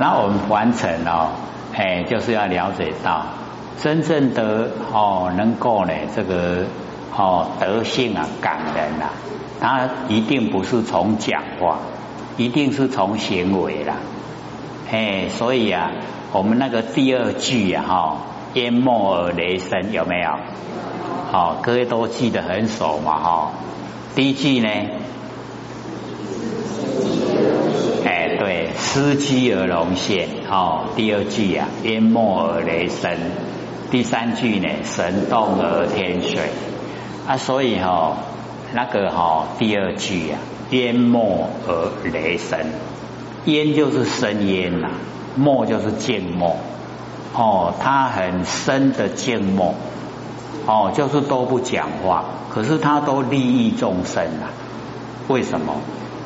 那我们完成哦，哎，就是要了解到真正的哦，能够呢这个哦德性啊感人啊，他一定不是从讲话，一定是从行为啦。哎，所以啊，我们那个第二句啊哈，淹没而雷声有没有？好，各位都记得很熟嘛哈。第一句呢？哎，对，司机而龙现。哦，第二句啊，淹没而雷声。第三句呢，神动而天水。啊，所以哈，那个哈，第二句啊，淹没而雷声。烟就是深淹呐，没就是静默。哦，它很深的静默。哦，就是都不讲话，可是他都利益众生啊？为什么？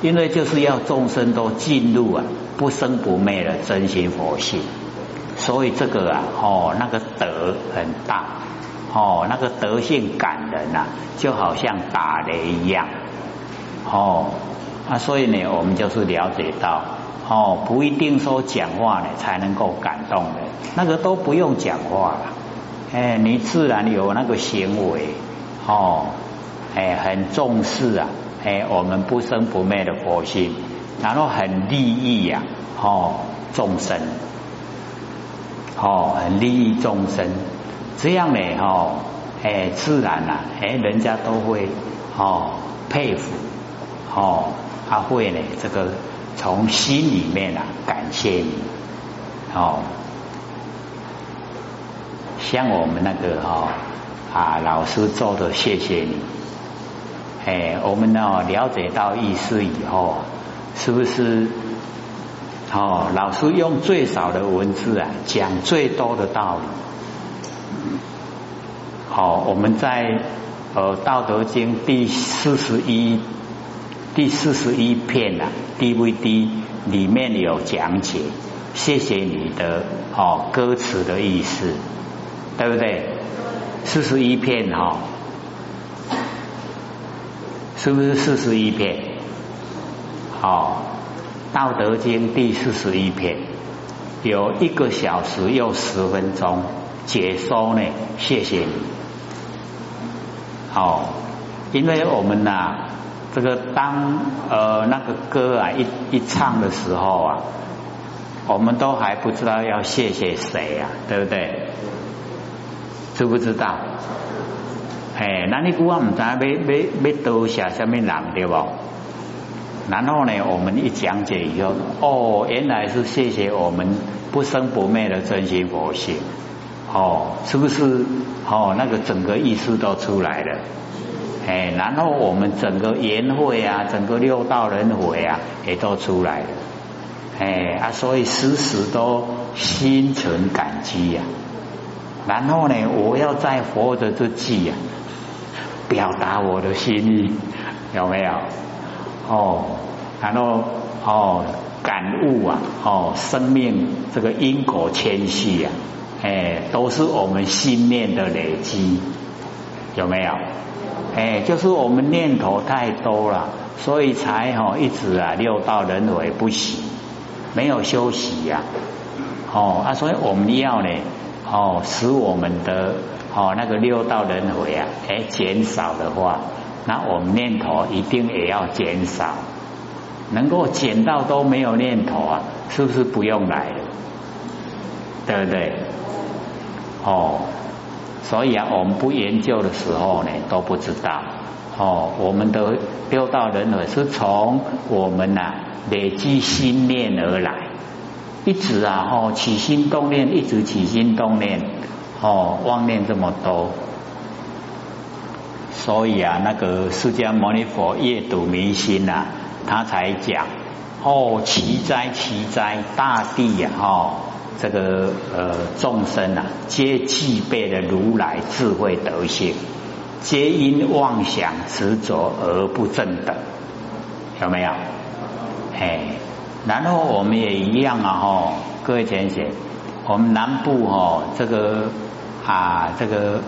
因为就是要众生都进入啊不生不灭的真心佛性，所以这个啊，哦，那个德很大，哦，那个德性感人呐，就好像打雷一样，哦，啊，所以呢，我们就是了解到，哦，不一定说讲话呢才能够感动的，那个都不用讲话了。哎，你自然有那个行为哦，哎，很重视啊，哎，我们不生不灭的佛性，然后很利益呀，哦，众生，哦，很利益众生，这样呢，哦，哎，自然呐，哎，人家都会哦佩服，哦，他会呢，这个从心里面啊感谢你，哦。像我们那个哈啊老师做的，谢谢你。哎，我们呢了解到意思以后，是不是？哦，老师用最少的文字啊，讲最多的道理。好，我们在呃《道德经》第四十一第四十一篇啊 DVD 里面有讲解，谢谢你的哦歌词的意思。对不对？四十一片哈，是不是四十一片？好，《道德经》第四十一篇，有一个小时又十分钟解说呢。谢谢你。好，因为我们呐，这个当呃那个歌啊一一唱的时候啊，我们都还不知道要谢谢谁呀，对不对？知不知道？哎，那你估我唔知要要要多谢什么人对不？然后呢，我们一讲解以后，哦，原来是谢谢我们不生不灭的真心佛性，哦，是不是？哦，那个整个意思都出来了。哎，然后我们整个言会啊，整个六道轮回啊，也都出来了。哎啊，所以时时都心存感激呀。然后呢，我要在活着之际啊，表达我的心意，有没有？哦，然后哦，感悟啊，哦，生命这个因果牵系啊，哎，都是我们心念的累积，有没有？哎，就是我们念头太多了，所以才哦一直啊六道轮回不息，没有休息呀。哦啊，所以我们要呢。哦，使我们的哦那个六道轮回啊，哎减少的话，那我们念头一定也要减少，能够减到都没有念头啊，是不是不用来了？对不对？哦，所以啊，我们不研究的时候呢，都不知道哦，我们的六道轮回是从我们呐累积心念而来。一直啊，哦，起心动念，一直起心动念，哦，妄念这么多，所以啊，那个释迦牟尼佛夜读明心呐，他才讲，哦，奇哉奇哉，大地呀，哦，这个呃众生啊，皆具备了如来智慧德性，皆因妄想执着而不正等，有没有？哎。然后我们也一样啊，哈，各位同学，我们南部哈，这个啊，这个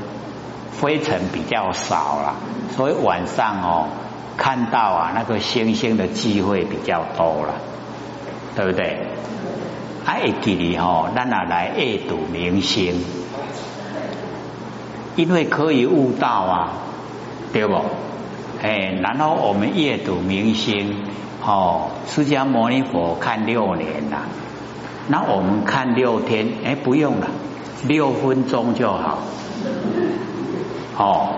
灰尘比较少了，所以晚上哦，看到啊那个星星的机会比较多了，对不对？会记哩吼，咱啊来阅读明星，因为可以悟道啊，对不？哎，然后我们阅读明星，哦，释迦牟尼佛看六年呐，那我们看六天，哎，不用了，六分钟就好，哦，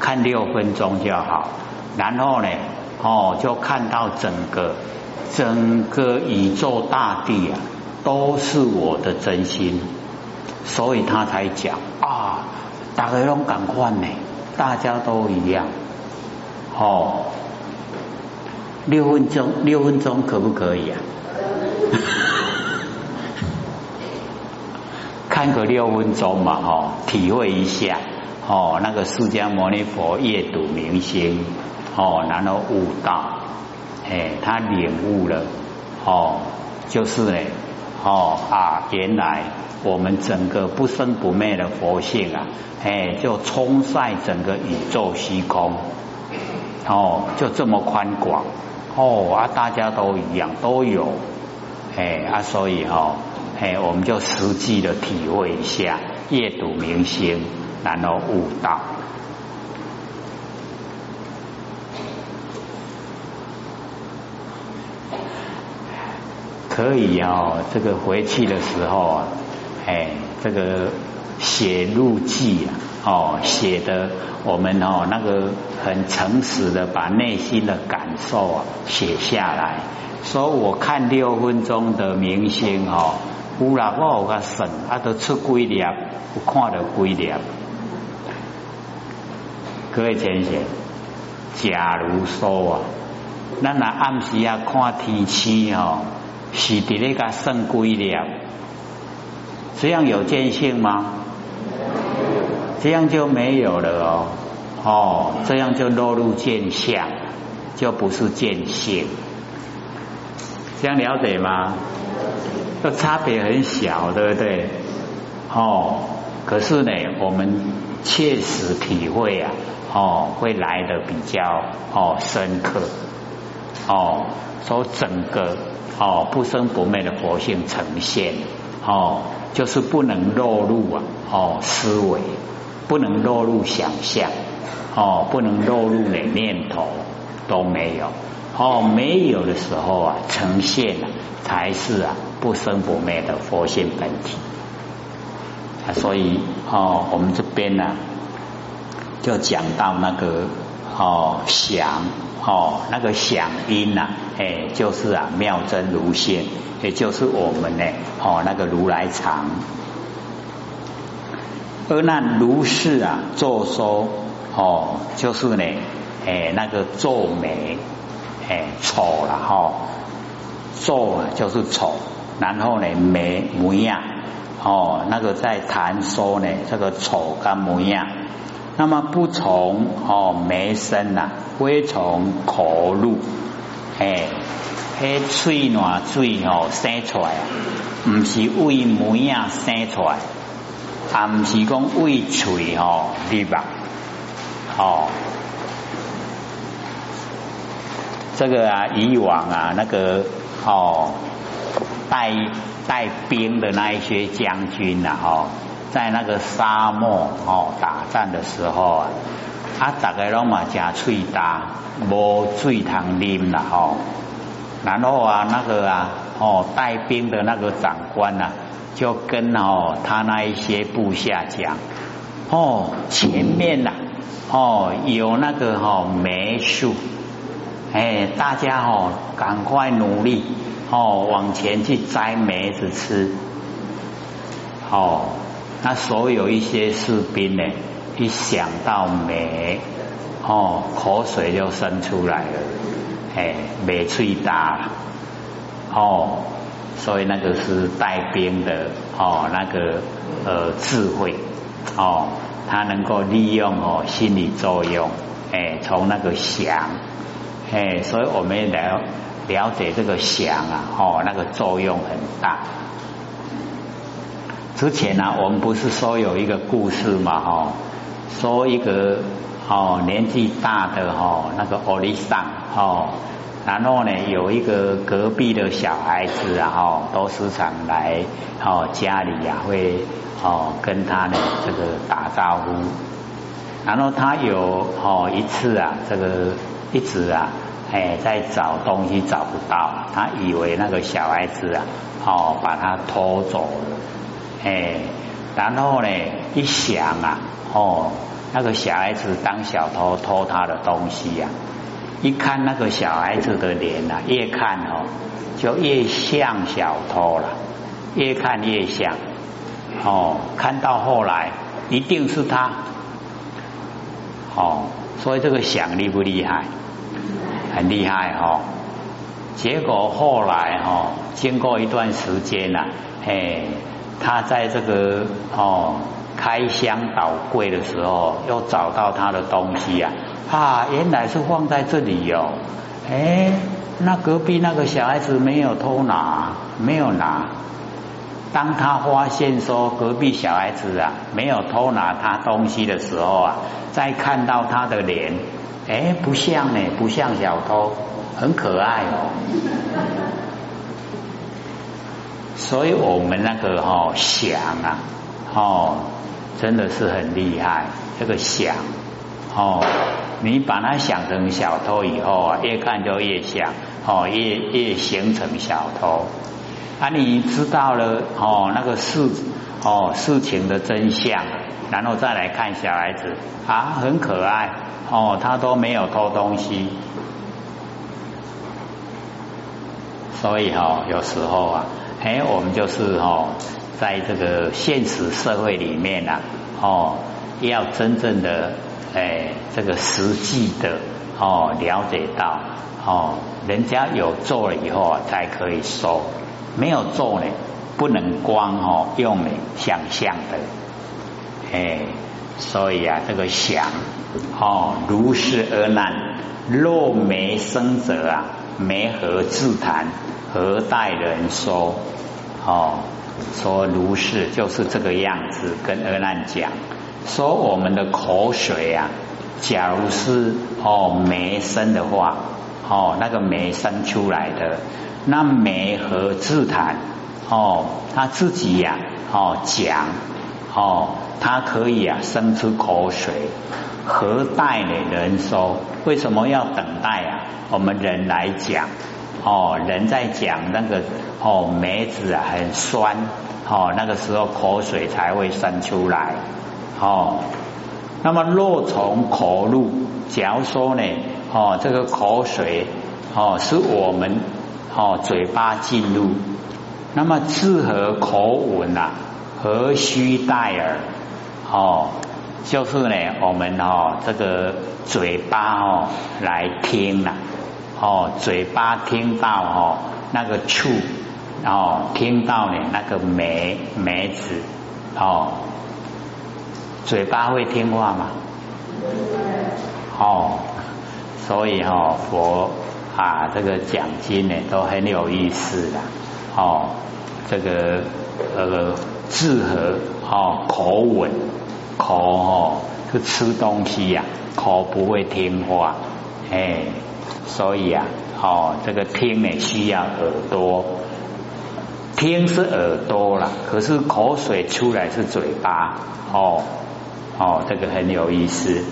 看六分钟就好，然后呢，哦，就看到整个整个宇宙大地啊。都是我的真心，所以他才讲啊，大家拢赶快呢，大家都一样，哦，六分钟，六分钟可不可以啊？看个六分钟嘛，哈，体会一下，哦，那个释迦牟尼佛阅读明星，哦，然后悟道，哎，他领悟了，哦，就是呢。哦啊，原来我们整个不生不灭的佛性啊，哎，就冲晒整个宇宙虚空，哦，就这么宽广，哦啊，大家都一样都有，哎啊，所以哈，哎，我们就实际的体会一下，阅读明星，然后悟道。可以哦，这个回去的时候啊，哎，这个写日记啊，哦，写的我们哦那个很诚实的把内心的感受啊写下来。说我看六分钟的明星哦，有啦，我有个省，啊都出几粒，我看到几粒。各位先生，假如说啊，咱那暗时啊看天气哦。是伫那个圣归了，这样有见性吗？这样就没有了哦，哦，这样就落入见相，就不是见性，这样了解吗？这差别很小，对不对？哦，可是呢，我们切实体会啊，哦，会来的比较哦深刻，哦，说整个。哦，不生不灭的佛性呈现，哦，就是不能落入啊，哦，思维不能落入想象，哦，不能落入的念头都没有，哦，没有的时候啊，呈现才是啊不生不灭的佛性本体啊，所以哦，我们这边呢就讲到那个哦想。哦，那个响音呐，哎，就是啊，妙真如现，也就是我们呢，哦，那个如来藏。而那如是啊，作说，哦，就是呢，哎，那个皱眉，哎，丑了哈，皱就是丑，然后呢，眉模样，哦，那个在谈说呢，这个丑跟模样。那么不从哦眉生呐，非从口入，哎，迄嘴暖嘴哦生出来，不是为模样生出来，啊不是讲为嘴哦对吧？哦，这个啊以往啊那个哦带带兵的那一些将军呐哦。在那个沙漠哦打战的时候啊，啊大家拢嘛加脆大，无水通啉啦吼。然后啊那个啊哦带兵的那个长官呐，就跟哦他那一些部下讲，哦前面呐哦有那个哈梅树，哎大家哦赶快努力哦往前去摘梅子吃，哦。那所有一些士兵呢，一想到梅，哦，口水就生出来了，哎，梅最大，哦，所以那个是带兵的哦，那个呃智慧，哦，他能够利用哦心理作用，哎，从那个想，哎，所以我们了了解这个想啊，哦，那个作用很大。之前呢，我们不是说有一个故事嘛，哈，说一个哦年纪大的哈那个奥丽桑哦，然后呢，有一个隔壁的小孩子啊，哈，都时常来哦家里呀，会哦跟他呢这个打招呼。然后他有哦一次啊，这个一直啊，哎在找东西找不到，他以为那个小孩子啊，哦把他偷走了，哎，然后呢一想啊，哦。那个小孩子当小偷偷他的东西呀，一看那个小孩子的脸呐，越看哦就越像小偷了，越看越像哦，看到后来一定是他哦，所以这个想厉不厉害？很厉害哦。结果后来哦，经过一段时间呐，哎，他在这个哦。开箱倒柜的时候，又找到他的东西啊！啊，原来是放在这里哟。哎，那隔壁那个小孩子没有偷拿，没有拿。当他发现说隔壁小孩子啊没有偷拿他东西的时候啊，再看到他的脸，哎，不像呢，不像小偷，很可爱哦。所以我们那个哈想啊，哦。真的是很厉害，这个想哦，你把它想成小偷以后啊，越看就越想哦，越越形成小偷啊。你知道了哦，那个事哦事情的真相，然后再来看小孩子。啊，很可爱。哦，他都没有偷东西，所以哈，有时候啊，哎，我们就是哦。在这个现实社会里面呢，哦，要真正的哎，这个实际的哦，了解到哦，人家有做了以后啊，才可以收。没有做呢，不能光哦用呢想象的，哎，所以啊，这个想哦，如是而难，若没生者啊，没何自谈，何待人说哦。说如是就是这个样子，跟阿难讲说我们的口水啊，假如是哦没生的话，哦那个没生出来的，那没和自谈哦他自己呀哦讲哦他可以啊生出口水，何待呢人说？为什么要等待啊？我们人来讲。哦，人在讲那个哦梅子啊很酸，哦那个时候口水才会生出来，哦，那么若从口入，假如说呢，哦这个口水哦是我们哦嘴巴进入，那么自和口吻呐，何须待耳？哦，就是呢我们哦这个嘴巴哦来听呐。哦，嘴巴听到哦那个触，哦听到呢那个梅梅子，哦，嘴巴会听话吗？哦，所以哦佛啊这个讲经呢都很有意思的，哦这个呃字和哦口吻口哦是吃东西呀口不会听话，哎。所以啊，哦，这个听呢需要耳朵，听是耳朵啦，可是口水出来是嘴巴，哦哦，这个很有意思。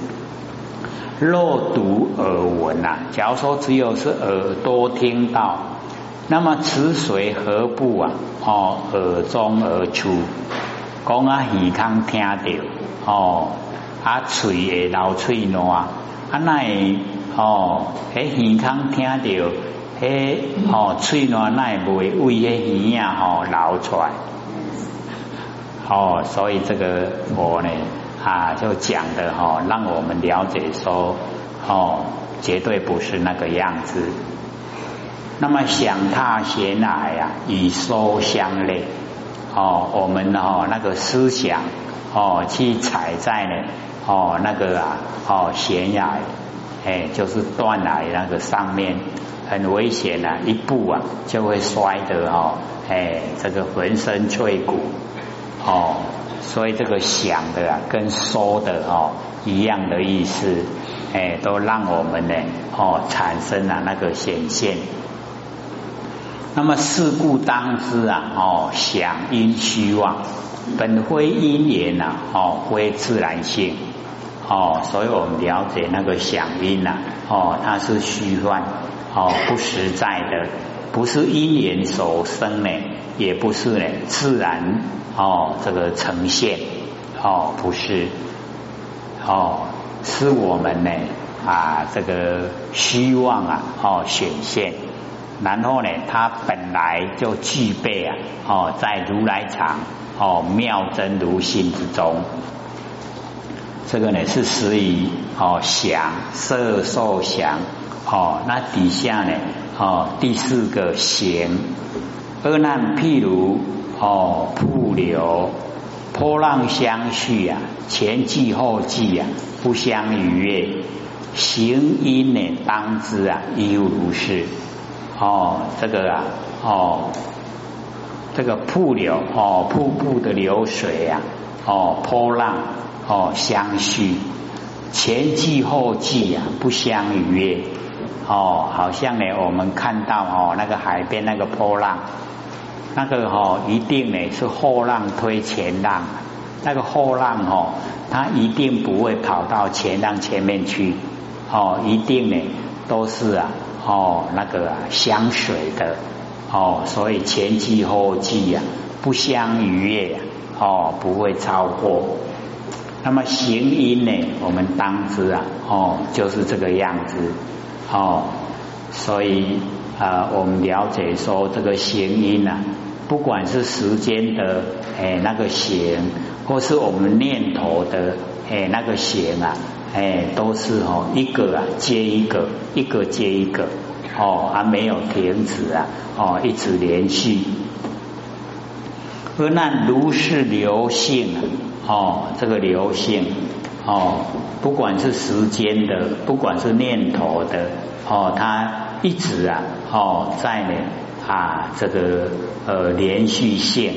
若读耳闻呐，假如说只有是耳朵听到，那么此水何不啊？哦，耳中而出，讲啊耳康听到，哦，啊嘴会流嘴烂，啊那。哦，诶耳康听到，诶哦喙暖奈袂为诶耳啊吼流出来，哦，所以这个我呢啊就讲的哈，让我们了解说哦，绝对不是那个样子。那么想他贤来呀，以收相类哦，我们哦那个思想哦去踩在呢哦那个啊哦悬崖。哎，就是断崖那个上面很危险呐，一步啊就会摔得哦，哎，这个浑身脆骨哦，所以这个想的啊跟说的哦一样的意思，哎，都让我们呢哦产生了那个显现。那么事故当知啊，哦想因虚妄，本非因缘呐，哦非自然性，哦，所以我们了解那个想因呐，哦它是虚幻，哦不实在的，不是因缘所生呢，也不是呢自然哦这个呈现，哦不是，哦是我们呢啊这个虚妄啊，哦显现。然后呢，它本来就具备啊，哦，在如来藏哦妙真如性之中，这个呢是属于哦想色受想哦，那底下呢哦第四个行，二难譬如哦瀑流波浪相续啊，前继后继啊，不相逾越，行因呢当知啊，亦如是。哦，这个啊，哦，这个瀑流，哦，瀑布的流水呀，哦，波浪，哦，相续，前继后继呀，不相逾越，哦，好像呢，我们看到哦，那个海边那个波浪，那个哦，一定呢是后浪推前浪，那个后浪哦，它一定不会跑到前浪前面去，哦，一定呢都是啊。哦，那个相水的哦，所以前继后继呀，不相逾越呀，哦，不会超过。那么行音呢，我们当知啊，哦，就是这个样子哦。所以啊，我们了解说这个行音呐，不管是时间的哎那个行，或是我们念头的哎那个行啊。哎，都是哦，一个啊接一个，一个接一个，哦，还没有停止啊，哦，一直连续。而那如是流性，哦，这个流性，哦，不管是时间的，不管是念头的，哦，它一直啊，哦，在呢啊，这个呃连续性。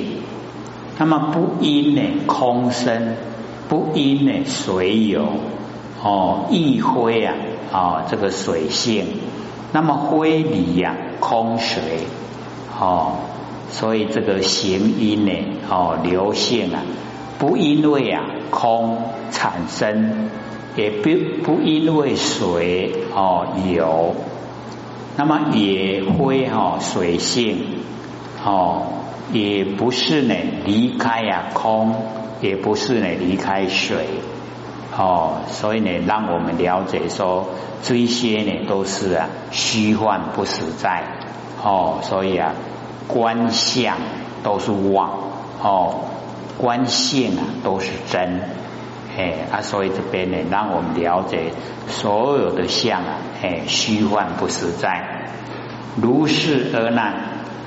那么不因呢空生，不因呢水有。哦，一灰啊，哦，这个水性，那么灰里呀，空水，哦，所以这个行音呢，哦，流性啊，不因为啊空产生，也不不因为水哦有，那么也灰哈水性，哦，也不是呢离开呀空，也不是呢离开水。哦，所以呢，让我们了解说，这些呢都是啊虚幻不实在。哦，所以啊，观相都是妄，哦，观性啊都是真。哎啊，所以这边呢，让我们了解所有的相啊，哎，虚幻不实在。如是而难，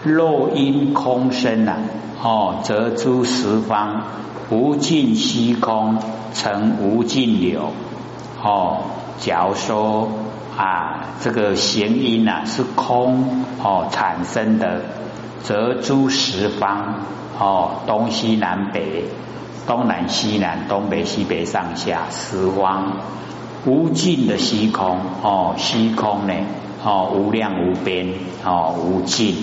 若因空生啊，哦，则诸十方。无尽虚空成无尽流，哦，假如说啊，这个行音呐是空哦产生的，则诸十方哦东西南北东南西南东北西北上下十方无尽的虚空哦虚空呢哦无量无边哦无尽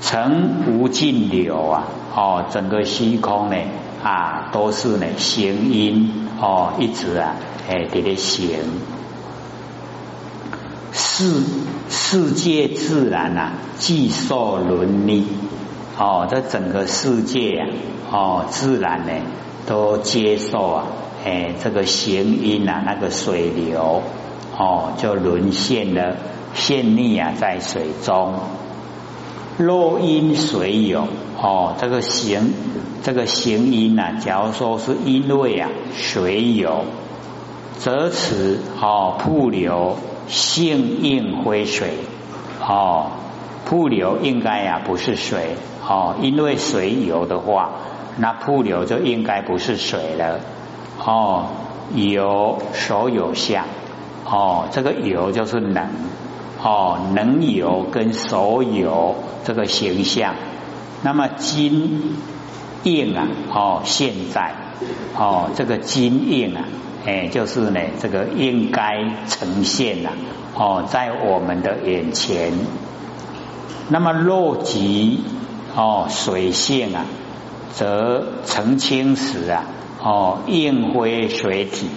成无尽流啊哦整个虚空呢。啊，都是呢行因哦，一直啊，哎，在咧行世世界自然呐，既受伦理哦，这整个世界啊，哦，自然呢都接受啊，哎，这个行因啊，那个水流哦，就沦陷了，陷溺啊，在水中。若因水有哦，这个行这个行因呐，假如说是因为啊水有，则此哦瀑流性应灰水哦，瀑流应该呀不是水哦，因为水有的话，那瀑流就应该不是水了哦，有所有相哦，这个有就是能。哦，能有跟所有这个形象，那么金应啊，哦，现在哦，这个金应啊，哎，就是呢，这个应该呈现了哦，在我们的眼前。那么若即哦水性啊，则澄清时啊，哦应灰水体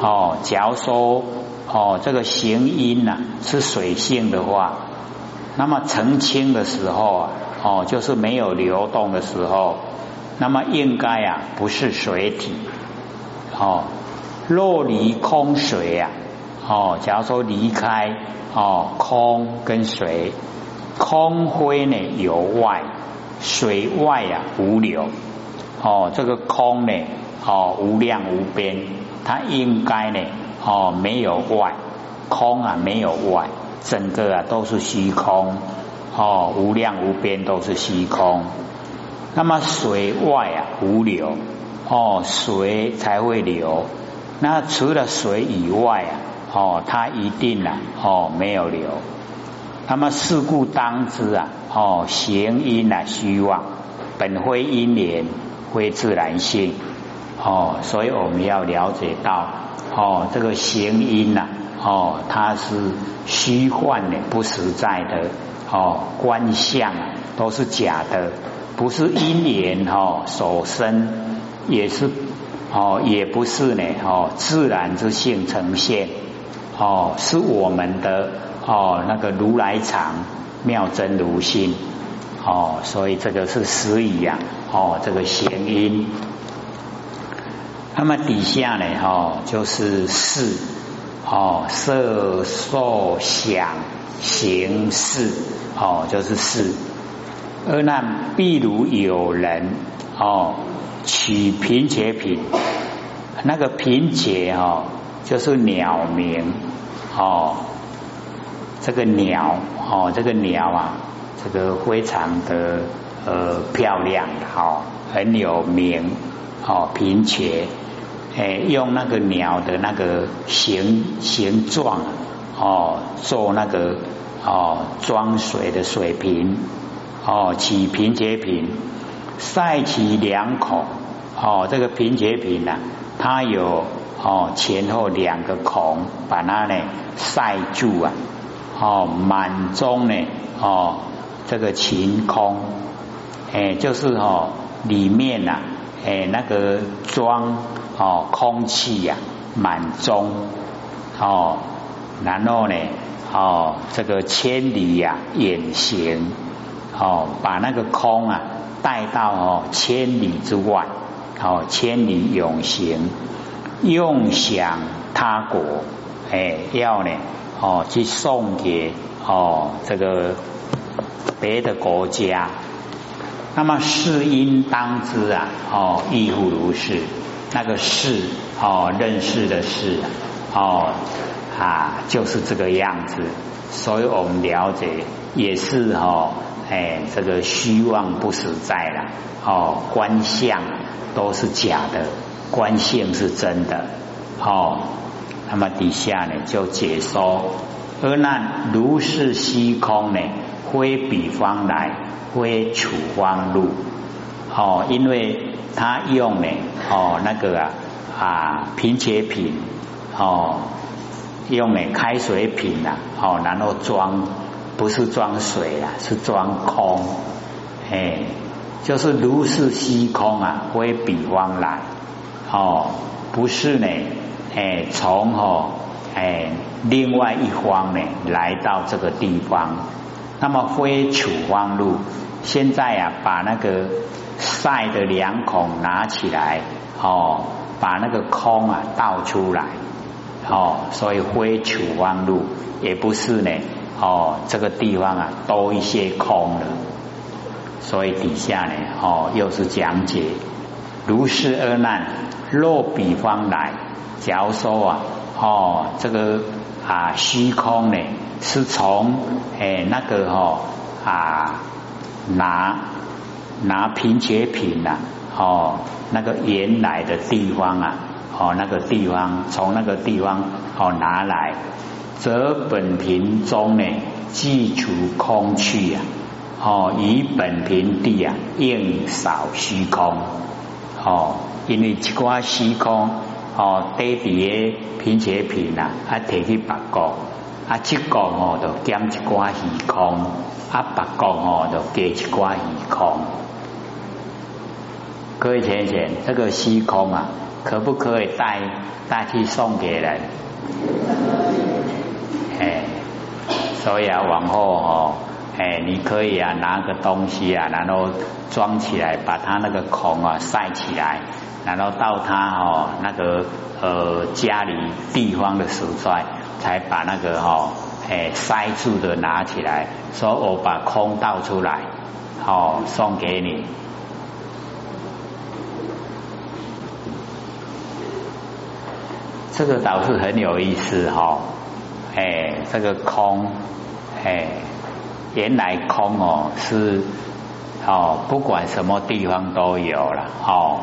哦。假如说哦这个行音呐是水性的话，那么澄清的时候啊，哦就是没有流动的时候，那么应该啊不是水体哦。若离空水啊，哦，假如说离开哦，空跟水，空灰呢有外，水外啊无流，哦，这个空呢哦无量无边，它应该呢哦没有外，空啊没有外，整个啊都是虚空，哦无量无边都是虚空，那么水外啊无流，哦水才会流。那除了水以外啊，哦，它一定啊，哦，没有流。那么事故当知啊，哦，行因啊虚妄，本非因缘，非自然性。哦，所以我们要了解到，哦，这个行音呐，哦，它是虚幻的，不实在的。哦，观相都是假的，不是因缘哦所生，也是。哦，也不是呢，哦，自然之性呈现，哦，是我们的哦那个如来藏妙真如心，哦，所以这个是实语呀，哦，这个弦音。那么底下呢，哦，就是四，哦，色受想行识，哦，就是四。而那譬如有人，哦。取平且品，那个平且哦，就是鸟鸣哦，这个鸟哦，这个鸟啊，这个非常的呃漂亮哦，很有名哦，平且哎，用那个鸟的那个形形状哦，做那个哦装水的水瓶哦，起平结瓶。塞起两孔，哦，这个平结瓶呢，它有哦前后两个孔，把它呢塞住啊，哦满中呢哦这个晴空，哎就是哦里面呐哎那个装哦空气呀满中哦，然后呢哦这个千里呀远行哦把那个空啊。带到哦千里之外，哦千里永行，用享他国，哎要呢哦去送给哦这个别的国家，那么是应当知啊哦亦复如是，那个是哦认识的是哦啊就是这个样子，所以我们了解也是哦。哎，这个虚妄不实在了哦，观相都是假的，观性是真的哦。那么底下呢就解说，而那如是虚空呢，非彼方来，非处方路哦，因为他用呢哦那个啊啊平且品哦，用呢开水品呐哦，然后装。不是装水啊，是装空，哎，就是如是虚空啊，为彼方来，哦，不是呢，哎，从哦，哎，另外一方呢来到这个地方，那么非处方路，现在啊，把那个晒的两孔拿起来，哦，把那个空啊倒出来，哦，所以非处方路，也不是呢。哦，这个地方啊，多一些空了，所以底下呢，哦，又是讲解如是二难。若比方来，假如说啊，哦，这个啊虚空呢，是从哎那个哦啊拿拿平切品呐，哦那个原来的地方啊，哦那个地方从那个地方哦拿来。则本瓶中呢，既除空去呀，哦，以本瓶地啊，应少虚空，哦，因为这个虚空哦，底底的贫血品啊，啊提去白国，啊这个哦就减一寡虚空，啊白国哦就加一寡虚空。各位浅浅，这个虚空啊，可不可以带带去送给人？哎，所以啊，往后哦，哎，你可以啊拿个东西啊，然后装起来，把它那个孔啊塞起来，然后到他哦那个呃家里地方的时候，才把那个哦哎塞住的拿起来，说我把空倒出来，哦送给你。这个倒是很有意思哈，哎，这个空，哎，原来空哦是哦，不管什么地方都有了哦，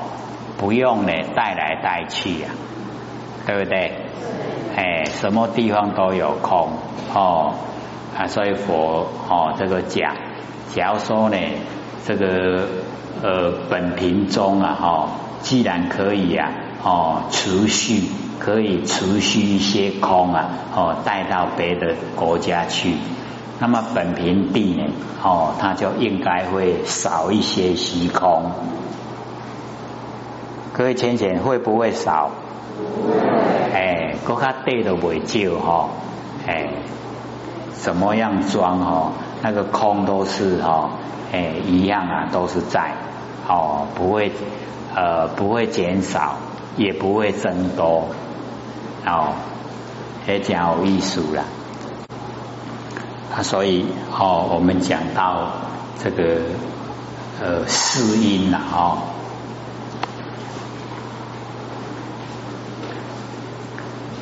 不用呢带来带去呀，对不对？哎，什么地方都有空哦啊，所以佛哦这个讲，假如说呢这个呃本品中啊哈，既然可以呀哦持续。可以持续一些空啊，哦，带到别的国家去。那么本平地呢，哦，它就应该会少一些虚空。各位浅浅会不会少？哎，国家地都会旧哈，哎，怎么样装哦？那个空都是哈，哎，一样啊，都是在哦，不会呃，不会减少，也不会增多。哦，也讲有艺术了啊，所以哦，我们讲到这个呃，四因了哦。